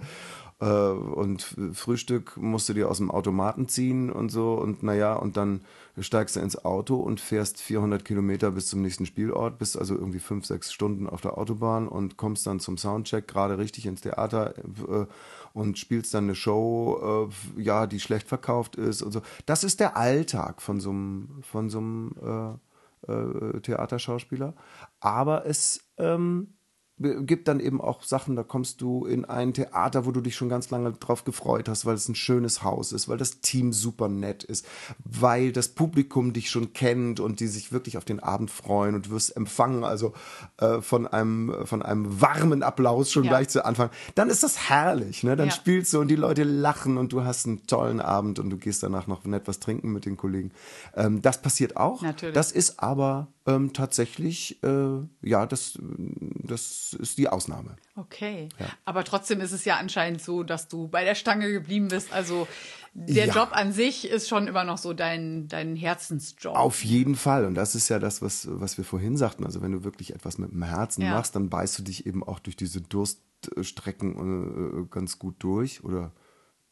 äh, und Frühstück musst du dir aus dem Automaten ziehen und so und naja, und dann steigst du ins Auto und fährst 400 Kilometer bis zum nächsten Spielort, bist also irgendwie fünf, sechs Stunden auf der Autobahn und kommst dann zum Soundcheck gerade richtig ins Theater äh, und spielst dann eine Show, äh, ja, die schlecht verkauft ist und so. Das ist der Alltag von so einem, von so einem äh, äh, Theaterschauspieler. Aber es ähm, gibt dann eben auch Sachen, da kommst du in ein Theater, wo du dich schon ganz lange drauf gefreut hast, weil es ein schönes Haus ist, weil das Team super nett ist, weil das Publikum dich schon kennt und die sich wirklich auf den Abend freuen und du wirst empfangen, also äh, von einem von einem warmen Applaus schon ja. gleich zu Anfang. Dann ist das herrlich, ne? Dann ja. spielst du und die Leute lachen und du hast einen tollen Abend und du gehst danach noch nett was trinken mit den Kollegen. Ähm, das passiert auch. Natürlich. Das ist aber ähm, tatsächlich, äh, ja, das, das ist die Ausnahme. Okay. Ja. Aber trotzdem ist es ja anscheinend so, dass du bei der Stange geblieben bist. Also der ja. Job an sich ist schon immer noch so dein, dein Herzensjob. Auf jeden Fall. Und das ist ja das, was, was wir vorhin sagten. Also wenn du wirklich etwas mit dem Herzen ja. machst, dann beißt du dich eben auch durch diese Durststrecken äh, ganz gut durch. Oder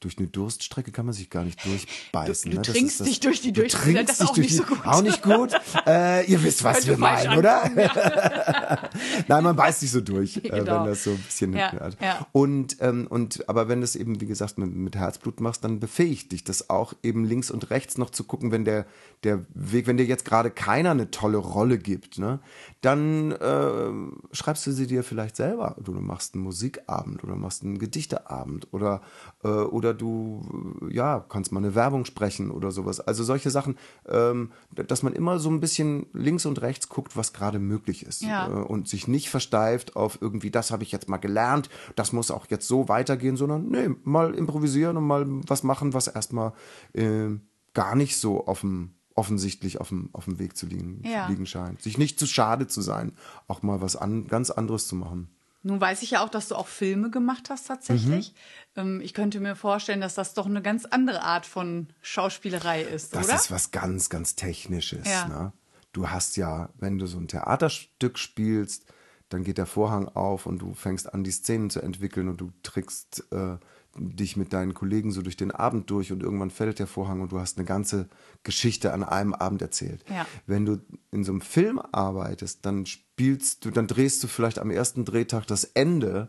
durch eine Durststrecke kann man sich gar nicht durchbeißen. Du, du ne? trinkst dich durch die Durststrecke, das ist auch nicht so gut. Auch nicht gut. Äh, ihr wisst, was wir meinen, oder? [LAUGHS] Nein, man beißt sich so durch, genau. äh, wenn genau. das so ein bisschen ja, hat. Ja. Und, ähm, und aber wenn du es eben, wie gesagt, mit, mit Herzblut machst, dann befähigt dich das auch, eben links und rechts noch zu gucken, wenn der, der Weg, wenn dir jetzt gerade keiner eine tolle Rolle gibt, ne, dann äh, schreibst du sie dir vielleicht selber. Du machst einen Musikabend oder machst einen Gedichteabend oder, äh, oder oder du ja kannst mal eine Werbung sprechen oder sowas. Also solche Sachen, ähm, dass man immer so ein bisschen links und rechts guckt, was gerade möglich ist ja. äh, und sich nicht versteift auf irgendwie, das habe ich jetzt mal gelernt, das muss auch jetzt so weitergehen, sondern nee, mal improvisieren und mal was machen, was erstmal äh, gar nicht so auf dem offensichtlich auf dem, auf dem Weg zu liegen, ja. liegen scheint. Sich nicht zu schade zu sein, auch mal was an, ganz anderes zu machen. Nun weiß ich ja auch, dass du auch Filme gemacht hast tatsächlich. Mhm. Ich könnte mir vorstellen, dass das doch eine ganz andere Art von Schauspielerei ist, das oder? Das ist was ganz, ganz Technisches. Ja. Ne? Du hast ja, wenn du so ein Theaterstück spielst, dann geht der Vorhang auf und du fängst an, die Szenen zu entwickeln und du trickst äh, dich mit deinen Kollegen so durch den Abend durch und irgendwann fällt der Vorhang und du hast eine ganze Geschichte an einem Abend erzählt. Ja. Wenn du in so einem Film arbeitest, dann spielst du, dann drehst du vielleicht am ersten Drehtag das Ende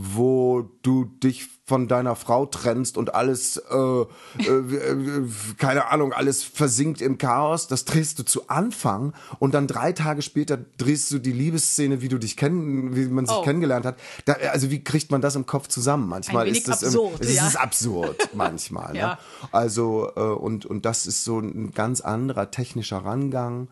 wo du dich von deiner Frau trennst und alles, äh, äh, äh, keine Ahnung, alles versinkt im Chaos. Das drehst du zu Anfang und dann drei Tage später drehst du die Liebesszene, wie du dich kennen, wie man sich oh. kennengelernt hat. Da, also wie kriegt man das im Kopf zusammen? Manchmal ist das absurd, im, ja. ist absurd [LAUGHS] manchmal. Ne? ja. ne? Also äh, und und das ist so ein ganz anderer technischer Rangang.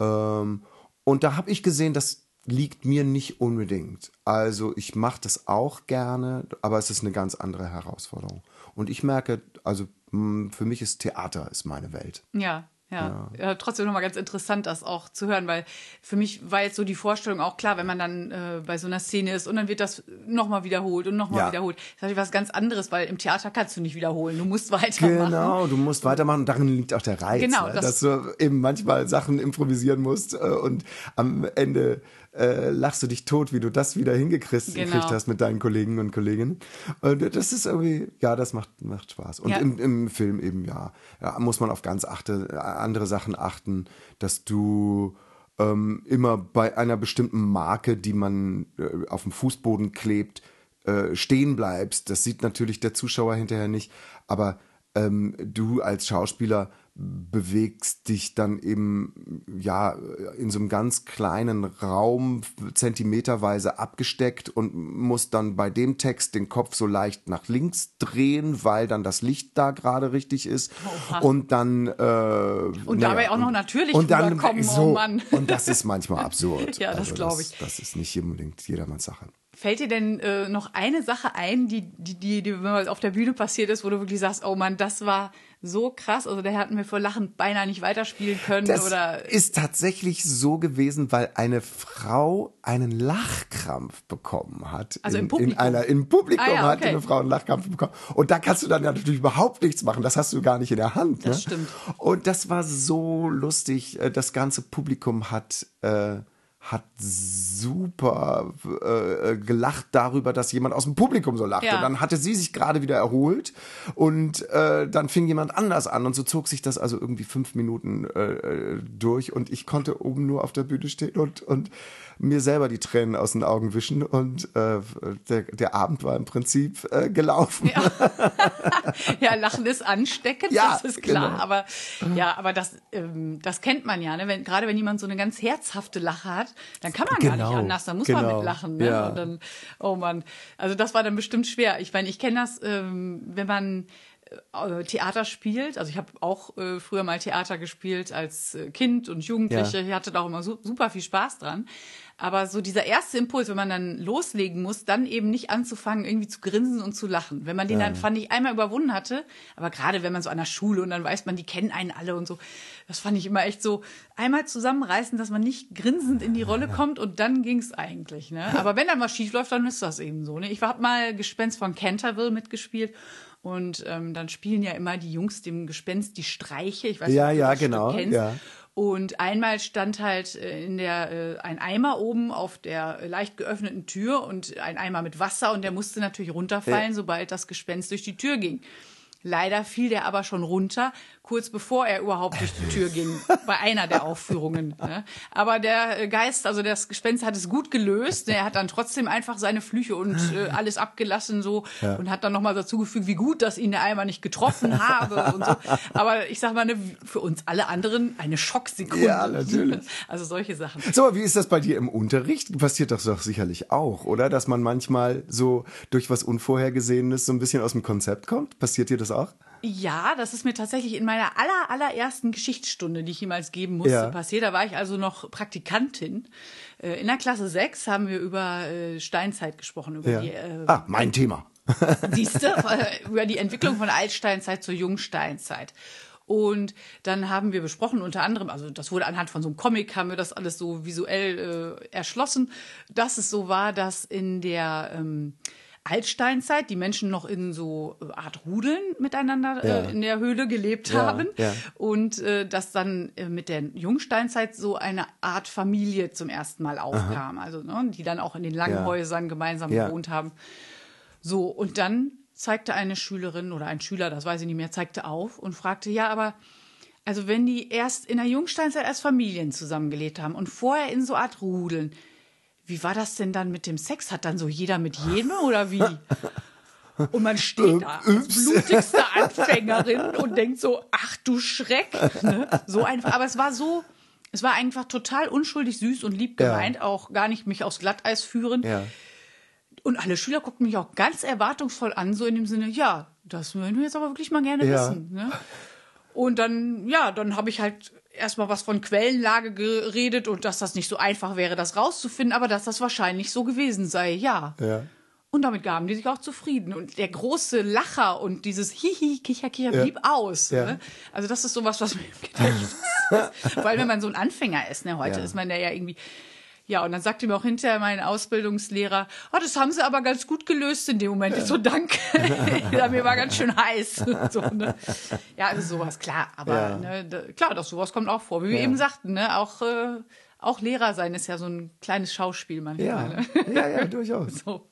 Ähm, und da habe ich gesehen, dass liegt mir nicht unbedingt. Also ich mache das auch gerne, aber es ist eine ganz andere Herausforderung. Und ich merke, also für mich ist Theater ist meine Welt. Ja, ja, ja. ja trotzdem nochmal ganz interessant, das auch zu hören, weil für mich war jetzt so die Vorstellung auch klar, wenn man dann äh, bei so einer Szene ist und dann wird das nochmal wiederholt und nochmal ja. wiederholt. Das ist natürlich was ganz anderes, weil im Theater kannst du nicht wiederholen. Du musst [LAUGHS] weitermachen. Genau, du musst weitermachen. Darin liegt auch der Reiz, genau, ne? das dass du eben manchmal Sachen improvisieren musst äh, und am Ende äh, lachst du dich tot, wie du das wieder hingekriegt genau. hast mit deinen Kollegen und Kolleginnen. Und das ist irgendwie, ja, das macht, macht Spaß. Und ja. im, im Film eben, ja, ja, muss man auf ganz achte, andere Sachen achten, dass du ähm, immer bei einer bestimmten Marke, die man äh, auf dem Fußboden klebt, äh, stehen bleibst. Das sieht natürlich der Zuschauer hinterher nicht, aber ähm, du als Schauspieler bewegst dich dann eben ja in so einem ganz kleinen Raum zentimeterweise abgesteckt und musst dann bei dem Text den Kopf so leicht nach links drehen, weil dann das Licht da gerade richtig ist Oha. und dann äh, und dabei ja, auch noch natürlich und dann oh so, oh Mann. und das ist manchmal absurd. [LAUGHS] ja, das also glaube ich. Das ist nicht unbedingt jedermanns Sache. Fällt dir denn äh, noch eine Sache ein, die, die, die, die, auf der Bühne passiert ist, wo du wirklich sagst, oh Mann, das war so krass, also der hatten wir vor Lachen beinahe nicht weiterspielen können Das oder ist tatsächlich so gewesen, weil eine Frau einen Lachkrampf bekommen hat. Also in, im Publikum? In einer, Im Publikum Ah ja, hat okay. eine Frau einen Lachkrampf bekommen. Und da kannst du dann ja natürlich überhaupt nichts machen. Das hast du gar nicht in der Hand. Das ne? stimmt. Und das war so lustig. Äh, Das ganze Publikum hat, äh, hat super äh, gelacht darüber, dass jemand aus dem Publikum so lachte. Ja. Und dann hatte sie sich gerade wieder erholt und äh, dann fing jemand anders an und so zog sich das also irgendwie fünf Minuten äh, äh, durch und ich konnte oben nur auf der Bühne stehen und, und mir selber die Tränen aus den Augen wischen und äh, der, der Abend war im Prinzip äh, gelaufen. [LAUGHS] ja, Lachen ist ansteckend, Ja, das ist klar. genau. Aber ja, aber das, ähm, das kennt man ja, ne? Wenn, gerade wenn jemand so eine ganz herzhafte Lache hat, dann kann man gar Genau, nicht anders, dann muss man genau, mit lachen. Ne? ja. Und dann, oh Mann. Also das war dann bestimmt schwer. Ich meine, ich kenne das, ähm, wenn man äh, Theater spielt. Also ich habe auch äh, früher mal Theater gespielt als äh, Kind und Jugendliche. Ja. Ich hatte da auch immer su super viel Spaß dran. Aber so dieser erste Impuls, wenn man dann loslegen muss, dann eben nicht anzufangen, irgendwie zu grinsen und zu lachen. Wenn man den dann, fand ich, einmal überwunden hatte, aber gerade wenn man so an der Schule und dann weiß man, die kennen einen alle und so, das fand ich immer echt so, einmal zusammenreißen, dass man nicht grinsend in die Rolle [LAUGHS] kommt und dann ging's eigentlich. Ne? [LAUGHS] Aber wenn dann was schief läuft, dann ist das eben so. Ne? Ich habe mal Gespenst von Canterville mitgespielt und ähm, dann spielen ja immer die Jungs dem Gespenst die Streiche. Ich weiß Ja, nicht, ob du ja, das genau, Kennst. ja. Und einmal stand halt äh, in der äh, ein Eimer oben auf der äh, leicht geöffneten Tür und ein Eimer mit Wasser und der musste natürlich runterfallen, Ja. sobald das Gespenst durch die Tür ging. Leider fiel der aber schon runter, kurz bevor er überhaupt durch die Tür ging, [LAUGHS] bei einer der Aufführungen. Ne? Aber der äh, Geist, also das Gespenst hat es gut gelöst. Er hat dann trotzdem einfach seine Flüche und äh, alles abgelassen so und hat dann nochmal dazu gefügt, wie gut, dass ihn der Eimer nicht getroffen habe und so. Aber ich sag mal, ne, für uns alle anderen eine Schocksekunde. Ja, natürlich. [LAUGHS] Also solche Sachen. So, aber wie ist das bei dir im Unterricht? Passiert das doch sicherlich auch, oder? Dass man manchmal so durch was Unvorhergesehenes so ein bisschen aus dem Konzept kommt? Passiert dir das auch? Ja, das ist mir tatsächlich in meiner aller, allerersten Geschichtsstunde, die ich jemals geben musste, Ja. passiert. Da war ich also noch Praktikantin. Äh, In der Klasse 6 haben wir über äh, Steinzeit gesprochen, über Ja. die, äh, ah, mein Thema. [LAUGHS] siehste, äh, über die Entwicklung von Altsteinzeit zur Jungsteinzeit. Und dann haben wir besprochen, unter anderem, also das wurde anhand von so einem Comic, haben wir das alles so visuell äh, erschlossen, dass es so war, dass in der ähm, Altsteinzeit die Menschen noch in so äh, Art Rudeln miteinander Ja. äh, in der Höhle gelebt Ja, haben ja. und äh, dass dann äh, mit der Jungsteinzeit so eine Art Familie zum ersten Mal aufkam, also ne, die dann auch in den Langhäusern gemeinsam gewohnt haben. So, und dann zeigte eine Schülerin oder ein Schüler, das weiß ich nicht mehr, zeigte auf und fragte, ja, aber also wenn die erst in der Jungsteinzeit als Familien zusammengelebt haben und vorher in so Art Rudeln, wie war das denn dann mit dem Sex? Hat dann so jeder mit jedem oder wie? [LAUGHS] Und man steht da als blutigste [LAUGHS] Anfängerin und denkt so, ach du Schreck. Ne? So einfach. Aber es war so, es war einfach total unschuldig, süß und lieb Ja. gemeint, auch gar nicht mich aufs Glatteis führen. Ja. Und alle Schüler guckten mich auch ganz erwartungsvoll an, so in dem Sinne, ja, das würden wir jetzt aber wirklich mal gerne Ja. wissen. Ne? Und dann, ja, dann habe ich halt erstmal was von Quellenlage geredet und dass das nicht so einfach wäre, das rauszufinden, aber dass das wahrscheinlich so gewesen sei, ja. Ja. Und damit gaben die sich auch zufrieden. Und der große Lacher und dieses Hihi, Kicher, Kicher blieb aus. Ja. Ne? Also das ist sowas, was mir im Gedächtnis ist. [LAUGHS] Allem, wenn man so ein Anfänger ist, ne? heute Ja. ist man ja irgendwie... Ja, und dann sagte mir auch hinterher mein Ausbildungslehrer, oh, das haben sie aber ganz gut gelöst in dem Moment. Ich so, danke. [LAUGHS] ja, mir war ganz schön heiß. [LAUGHS] so, ne? Ja, also sowas, klar. Aber Ja. ne, klar, doch sowas kommt auch vor. Wie wir eben sagten, ne? auch, äh, auch Lehrer sein ist ja so ein kleines Schauspiel manchmal. Ja, Ne? ja, ja, durchaus. [LAUGHS] So.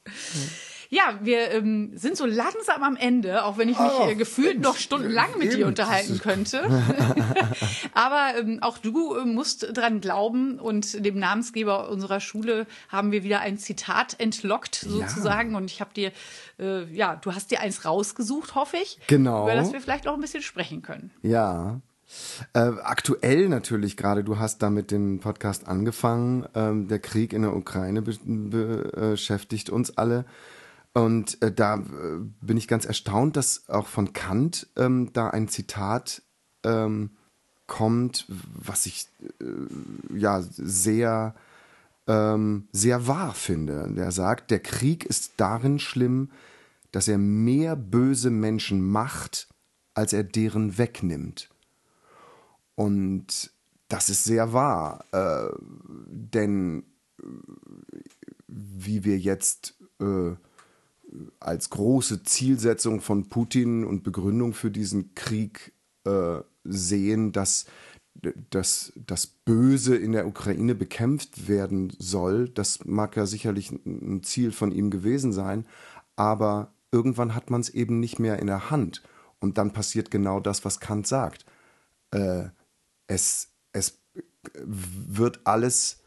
Ja, wir ähm, sind so langsam am Ende, auch wenn ich mich Oh, äh, gefühlt noch stundenlang mit dir unterhalten könnte. [LAUGHS] Aber ähm, auch du äh, musst dran glauben und dem Namensgeber unserer Schule haben wir wieder ein Zitat entlockt sozusagen. Und ich habe dir, äh, ja, du hast dir eins rausgesucht, hoffe ich. Genau. Über das wir vielleicht noch ein bisschen sprechen können. Ja. Äh, aktuell natürlich gerade, du hast da mit dem Podcast angefangen. Ähm, der Krieg in der Ukraine be be beschäftigt uns alle. Und äh, da äh, bin ich ganz erstaunt, dass auch von Kant ähm, da ein Zitat ähm, kommt, was ich äh, ja sehr ähm, sehr wahr finde. Der sagt, der Krieg ist darin schlimm, dass er mehr böse Menschen macht, als er deren wegnimmt. Und das ist sehr wahr, äh, denn äh, wie wir jetzt äh, als große Zielsetzung von Putin und Begründung für diesen Krieg äh, sehen, dass dass das Böse in der Ukraine bekämpft werden soll. Das mag ja sicherlich ein Ziel von ihm gewesen sein, aber irgendwann hat man es eben nicht mehr in der Hand. Und dann passiert genau das, was Kant sagt. Äh, es, es wird alles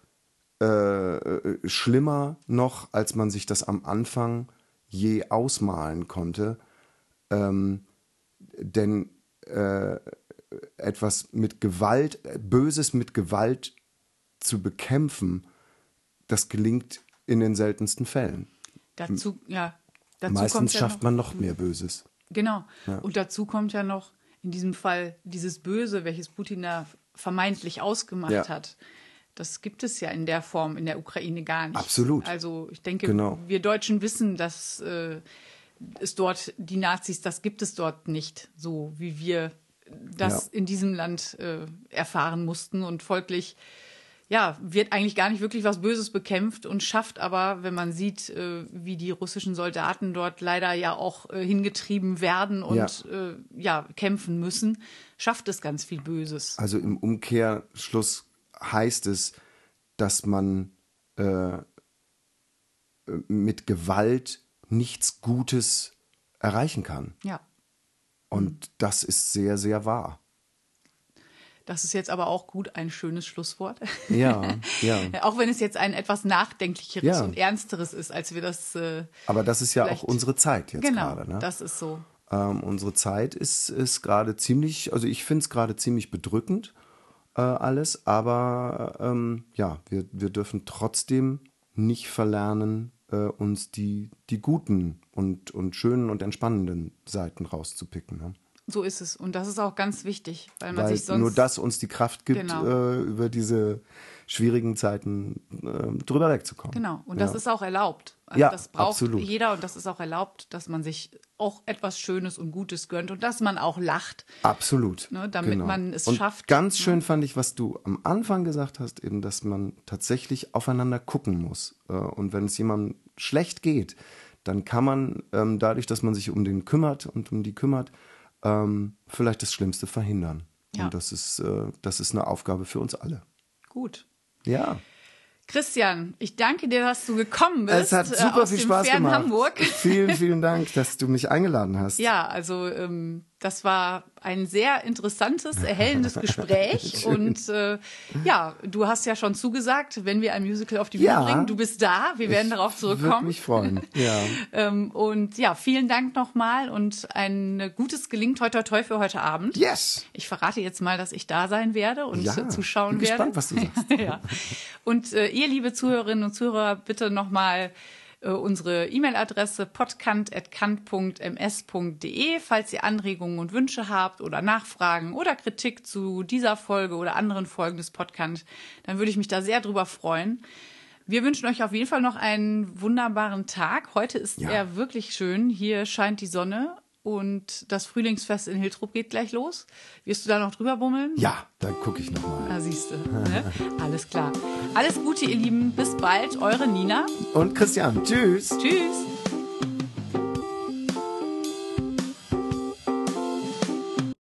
äh, schlimmer noch, als man sich das am Anfang je ausmalen konnte. Ähm, denn äh, etwas mit Gewalt, Böses mit Gewalt zu bekämpfen, das gelingt in den seltensten Fällen. Dazu, ja. Dazu Meistens ja schafft noch, man noch mehr Böses. Genau. Ja. Und dazu kommt ja noch in diesem Fall dieses Böse, welches Putin da vermeintlich ausgemacht ja. hat. Das gibt es ja in der Form in der Ukraine gar nicht. Absolut. Also ich denke, genau. wir Deutschen wissen, dass äh, es dort die Nazis, das gibt es dort nicht, so wie wir das ja. in diesem Land äh, erfahren mussten und folglich ja, wird eigentlich gar nicht wirklich was Böses bekämpft und schafft aber, wenn man sieht, äh, wie die russischen Soldaten dort leider ja auch äh, hingetrieben werden und ja. Äh, ja, kämpfen müssen, schafft es ganz viel Böses. Also im Umkehrschluss heißt es, dass man äh, mit Gewalt nichts Gutes erreichen kann. Ja. Und das ist sehr, sehr wahr. Das ist jetzt aber auch gut ein schönes Schlusswort. Ja, ja. [LAUGHS] auch wenn es jetzt ein etwas nachdenklicheres ja. und ernsteres ist, als wir das. Äh, aber das ist ja auch unsere Zeit jetzt genau, gerade. Ne? Das ist so. Ähm, unsere Zeit ist, ist gerade ziemlich, also ich finde es gerade ziemlich bedrückend äh, alles, aber ähm, ja, wir, wir dürfen trotzdem nicht verlernen, äh, uns die, die guten und, und schönen und entspannenden Seiten rauszupicken. Ne? So ist es. Und das ist auch ganz wichtig, weil man weil sich sonst. Nur das uns die Kraft gibt, genau. äh, über diese schwierigen Zeiten äh, drüber wegzukommen. Genau. Und das ja. ist auch erlaubt. Also ja, das braucht absolut. jeder und das ist auch erlaubt, dass man sich auch etwas Schönes und Gutes gönnt und dass man auch lacht. Absolut. Ne, damit genau. man es und schafft. Ganz schön ne? fand ich, was du am Anfang gesagt hast, eben, dass man tatsächlich aufeinander gucken muss. Äh, und wenn es jemandem schlecht geht, dann kann man ähm, dadurch, dass man sich um den kümmert und um die kümmert, ähm, vielleicht das Schlimmste verhindern. Ja. Und das ist, äh, das ist eine Aufgabe für uns alle. Gut. Ja. Christian, ich danke dir, dass du gekommen bist. Es hat äh, super viel Spaß gemacht. Hamburg. Vielen, vielen Dank, dass du mich eingeladen hast. Ja, also ähm, das war ein sehr interessantes, erhellendes [LAUGHS] Gespräch. und äh, ja, du hast ja schon zugesagt, wenn wir ein Musical auf die Bühne ja, bringen, du bist da, wir werden darauf zurückkommen. Würde mich freuen. Ja. [LAUGHS] ähm, und ja, vielen Dank nochmal und ein gutes gelingt toi toi toi für heute Abend. Yes. Ich verrate jetzt mal, dass ich da sein werde und ja, zuschauen bin werde. Gespannt, was du sagst. [LAUGHS] ja. Und äh, ihr, liebe Zuhörerinnen und Zuhörer, bitte nochmal äh, unsere E-Mail-Adresse podcast.kant.ms.de, falls ihr Anregungen und Wünsche habt oder Nachfragen oder Kritik zu dieser Folge oder anderen Folgen des Podcast, dann würde ich mich da sehr drüber freuen. Wir wünschen euch auf jeden Fall noch einen wunderbaren Tag. Heute ist ja. er wirklich schön. Hier scheint die Sonne und das Frühlingsfest in Hiltrup geht gleich los. Wirst du da noch drüber bummeln? Ja, dann gucke ich nochmal. Da siehst du. Ne? Alles klar. Alles Gute, ihr Lieben. Bis bald. Eure Nina. Und Christian. Tschüss. Tschüss.